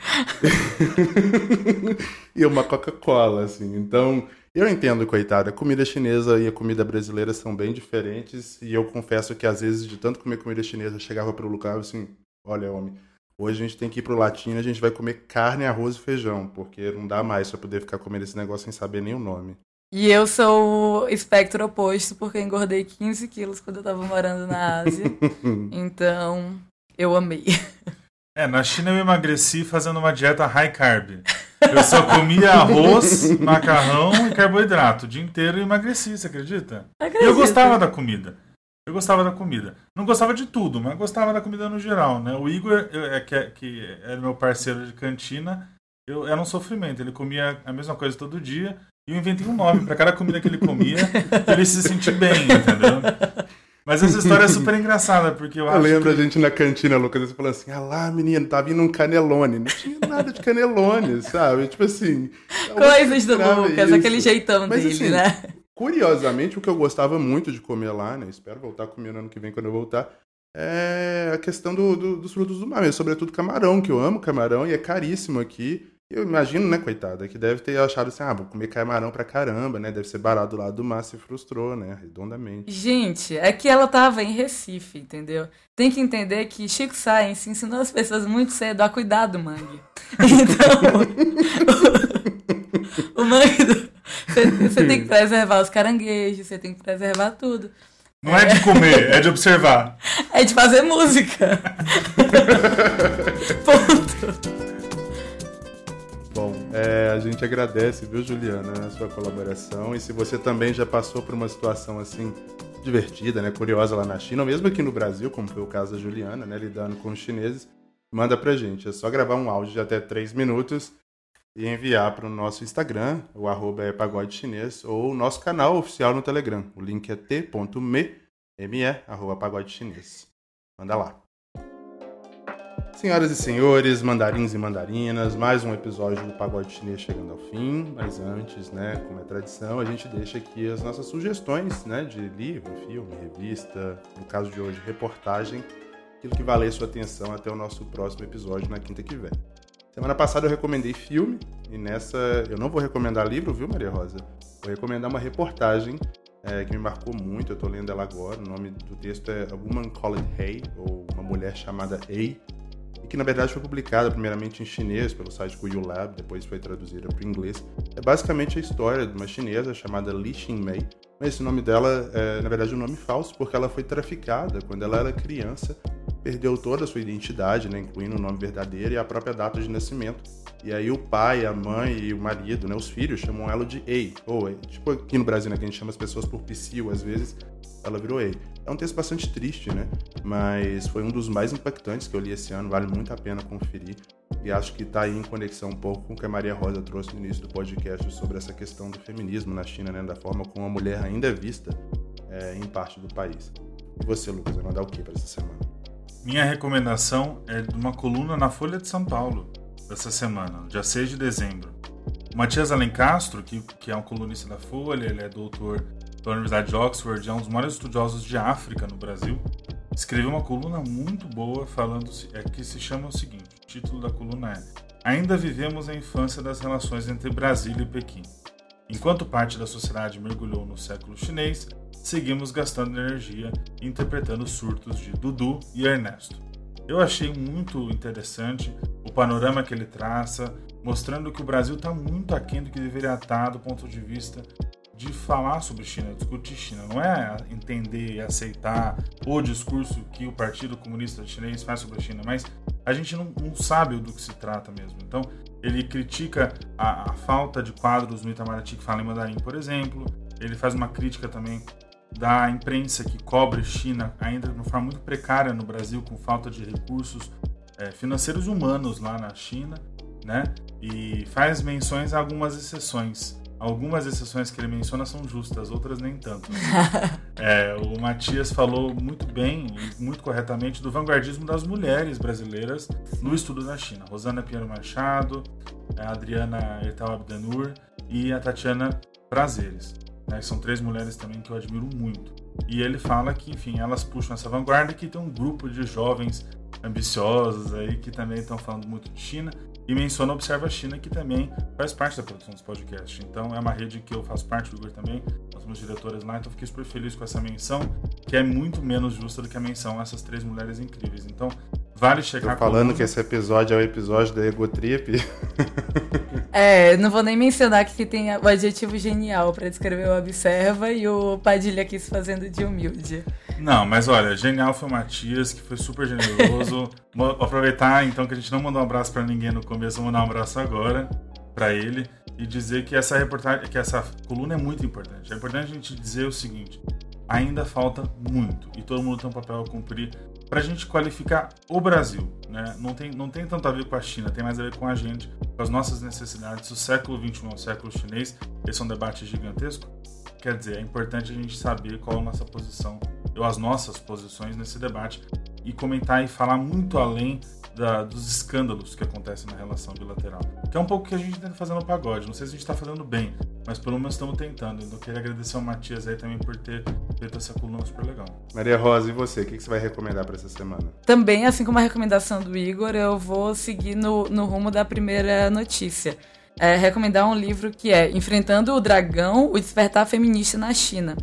[LAUGHS] e uma Coca-Cola, assim. Então, eu entendo, coitada. A comida chinesa e a comida brasileira são bem diferentes. E eu confesso que, às vezes, de tanto comer comida chinesa, eu chegava pro Lucas assim olha, homem, hoje a gente tem que ir pro latino, a gente vai comer carne, arroz e feijão, porque não dá mais pra poder ficar comendo esse negócio sem saber nem o nome. E eu sou o espectro oposto, porque eu engordei 15 quilos quando eu tava morando na Ásia. [LAUGHS] então, eu amei. [LAUGHS] É, na China eu emagreci fazendo uma dieta high carb. Eu só comia arroz, macarrão e carboidrato. O dia inteiro eu emagreci, você acredita? Acredito. Eu gostava da comida. Eu gostava da comida. Não gostava de tudo, mas gostava da comida no geral, né? O Igor, eu, é, que, é, que era meu parceiro de cantina, eu, era um sofrimento. Ele comia a mesma coisa todo dia e eu inventei um nome para cada comida que ele comia pra ele se sentir bem, entendeu? Mas essa história é super engraçada, porque eu, Eu acho lembro que... a gente na cantina, Lucas, você falando assim, ah lá, menino, tá vindo um canelone. Não tinha nada de canelone, [LAUGHS] sabe? Tipo assim... eu Coisas do Lucas, isso. aquele jeitão Mas, dele, assim, né? Curiosamente, o que eu gostava muito de comer lá, né? Espero voltar comendo ano que vem quando eu voltar. É a questão do- do- dos frutos do mar, mesmo, sobretudo camarão, que eu amo camarão e é caríssimo aqui. Eu imagino, né, coitada, que deve ter achado assim, ah, vou comer camarão pra caramba, né? Deve ser barato lado do mar, se frustrou, né? Redondamente. Gente, é que ela tava em Recife, entendeu? Tem que entender que Chico Science ensinou as pessoas muito cedo a cuidar do mangue. [LAUGHS] Então, [LAUGHS] [LAUGHS] o mangue. do- Você, você tem que preservar os caranguejos, você tem que preservar tudo. Não é de comer, é de observar. É de fazer música. [LAUGHS] Ponto. Bom, é, a gente agradece, viu, Juliana, a sua colaboração. E se você também já passou por uma situação assim divertida, né, curiosa lá na China, ou mesmo aqui no Brasil, como foi o caso da Juliana, né, lidando com os chineses, manda pra gente. É só gravar um áudio de até 3 minutos e enviar para o nosso Instagram, o arroba é pagode chinês, ou o nosso canal oficial no Telegram. O link é t.me, me, arroba pagode chinês. Manda lá. Senhoras e senhores, mandarins e mandarinas, mais um episódio do Pagode Chinês chegando ao fim. Mas antes, né, como é tradição, a gente deixa aqui as nossas sugestões, né, de livro, filme, revista, no caso de hoje, reportagem, aquilo que valer sua atenção até o nosso próximo episódio na quinta que vem. Semana passada eu recomendei filme, e nessa eu não vou recomendar livro, viu, Maria Rosa? Vou recomendar uma reportagem é, que me marcou muito, eu tô lendo ela agora. O nome do texto é A Woman Called Hay, ou Uma Mulher Chamada Ei, e que na verdade foi publicada primeiramente em chinês pelo site Kuyu Lab, depois foi traduzida para o inglês. É basicamente a história de uma chinesa chamada Li Xinmei, mas esse nome dela é na verdade um nome falso porque ela foi traficada quando ela era criança, perdeu toda a sua identidade, né, incluindo o nome verdadeiro e a própria data de nascimento. E aí o pai, a mãe e o marido, né, os filhos chamam ela de Ei, ou Ei. Tipo aqui no Brasil, né, que a gente chama as pessoas por psiu às vezes, ela virou Ei. É um texto bastante triste, né? Mas foi um dos mais impactantes que eu li esse ano, vale muito a pena conferir. E acho que está aí em conexão um pouco com o que a Maria Rosa trouxe no início do podcast sobre essa questão do feminismo na China, né? Da forma como a mulher ainda é vista é, em parte do país. E você, Lucas, vai mandar o que para essa semana? Minha recomendação é de uma coluna na Folha de São Paulo dessa semana, dia 6 de dezembro. O Matias Alencastro, que, que é um colunista da Folha, ele é doutor da Universidade de Oxford, é um dos maiores estudiosos de África no Brasil, escreveu uma coluna muito boa falando é, que se chama o seguinte: o título da coluna é Ainda vivemos a infância das relações entre Brasília e Pequim. Enquanto parte da sociedade mergulhou no século chinês, seguimos gastando energia interpretando surtos de Dudu e Ernesto. Eu achei muito interessante o panorama que ele traça, mostrando que o Brasil está muito aquém do que deveria estar do ponto de vista de falar sobre China, discutir China. Não é entender e aceitar o discurso que o Partido Comunista Chinês faz sobre a China, mas a gente não, não sabe do que se trata mesmo. Então, ele critica a, a falta de quadros no Itamaraty que falam em mandarim, por exemplo. Ele faz uma crítica também da imprensa que cobre China ainda de uma forma muito precária no Brasil, com falta de recursos é, financeiros humanos lá na China, né? E faz menções a algumas exceções. Algumas exceções que ele menciona são justas, outras nem tanto. [LAUGHS] É, o Matias falou muito bem e muito corretamente do vanguardismo das mulheres brasileiras no estudo da China. Rosana Pinheiro Machado, a Adriana Ertal Abdanur e a Tatiana Prazeres. Né, são três mulheres também que eu admiro muito. E ele fala que, enfim, elas puxam essa vanguarda que tem um grupo de jovens ambiciosos aí que também estão falando muito de China e menciona Observa China, que também faz parte da produção dos podcasts. Então é uma rede que eu faço parte, o Igor também, nós somos diretores lá, então fiquei super feliz com essa menção, que é muito menos justa do que a menção a essas três mulheres incríveis. Então vale checar Tô falando com que esse episódio é o episódio da Ego Trip. [LAUGHS] É, não vou nem mencionar que tem o adjetivo genial pra descrever o Observa e o Padilha aqui se fazendo de humilde. Não, mas olha, genial foi o Matias, que foi super generoso. [LAUGHS] Vou aproveitar então que a gente não mandou um abraço para ninguém no começo, vou mandar um abraço agora para ele e dizer que essa reportagem, que essa coluna é muito importante. É importante a gente dizer o seguinte: ainda falta muito e todo mundo tem um papel a cumprir para a gente qualificar o Brasil. Né? Não, tem, não tem tanto a ver com a China, tem mais a ver com a gente, com as nossas necessidades. O século XXI é o século chinês, esse é um debate gigantesco. Quer dizer, é importante a gente saber qual a nossa posição, ou as nossas posições nesse debate, e comentar e falar muito além da, dos escândalos que acontecem na relação bilateral. Que é um pouco o que a gente tenta fazer no pagode. Não sei se a gente está fazendo bem, mas pelo menos estamos tentando. Então, eu queria agradecer ao Matias aí também por ter feito essa coluna super legal. Maria Rosa, e você? O que você vai recomendar para essa semana? Também, assim como a recomendação do Igor, eu vou seguir no, no rumo da primeira notícia. É, recomendar um livro que é Enfrentando o Dragão, o Despertar Feminista na China,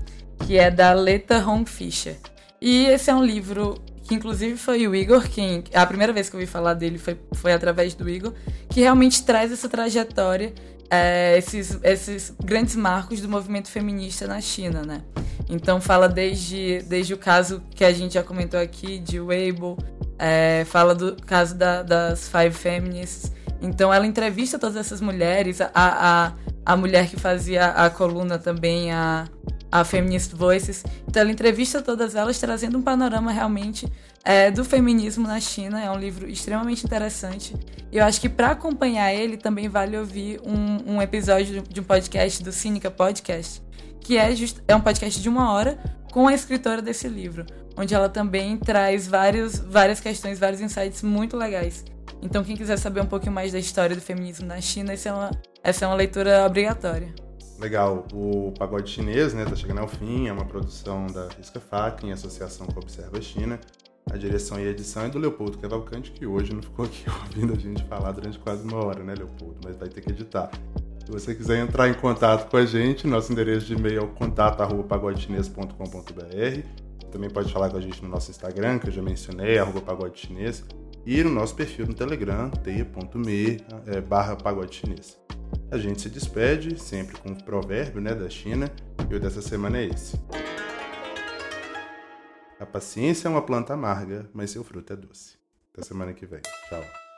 que é da Leta Hong Fischer. E esse é um livro que inclusive foi o Igor quem. A primeira vez que eu ouvi falar dele foi, foi através do Igor, que realmente traz essa trajetória, é, esses, esses grandes marcos do movimento feminista na China, né? Então fala desde, desde o caso que a gente já comentou aqui, de Weibo, é, fala do caso da, das Five Feminists. Então ela entrevista todas essas mulheres, a, a, a mulher que fazia a coluna também, a a Feminist Voices. Então ela entrevista todas elas, trazendo um panorama realmente é, do feminismo na China. É um livro extremamente interessante. E eu acho que para acompanhar ele também vale ouvir um, um, episódio de um podcast do Cínica Podcast, que é, just, é um podcast de uma hora com a escritora desse livro, onde ela também traz vários, várias questões, vários insights muito legais. Então, quem quiser saber um pouquinho mais da história do feminismo na China, essa é uma, essa é uma leitura obrigatória. Legal, o Pagode Chinês, né, tá chegando ao fim, é uma produção da Risca Fac, em associação com a Observa China. A direção e a edição é do Leopoldo Cavalcante, que hoje não ficou aqui [LAUGHS] ouvindo a gente falar durante quase uma hora, né, Leopoldo? Mas vai ter que editar. Se você quiser entrar em contato com a gente, nosso endereço de e-mail é contato.pagodechinês.com.br. Também pode falar com a gente no nosso Instagram, que eu já mencionei, arroba e no nosso perfil no Telegram, teia.me é, barra pagode chinês. A gente se despede, sempre com o provérbio né, da China, e o dessa semana é esse. A paciência é uma planta amarga, mas seu fruto é doce. Até semana que vem. Tchau.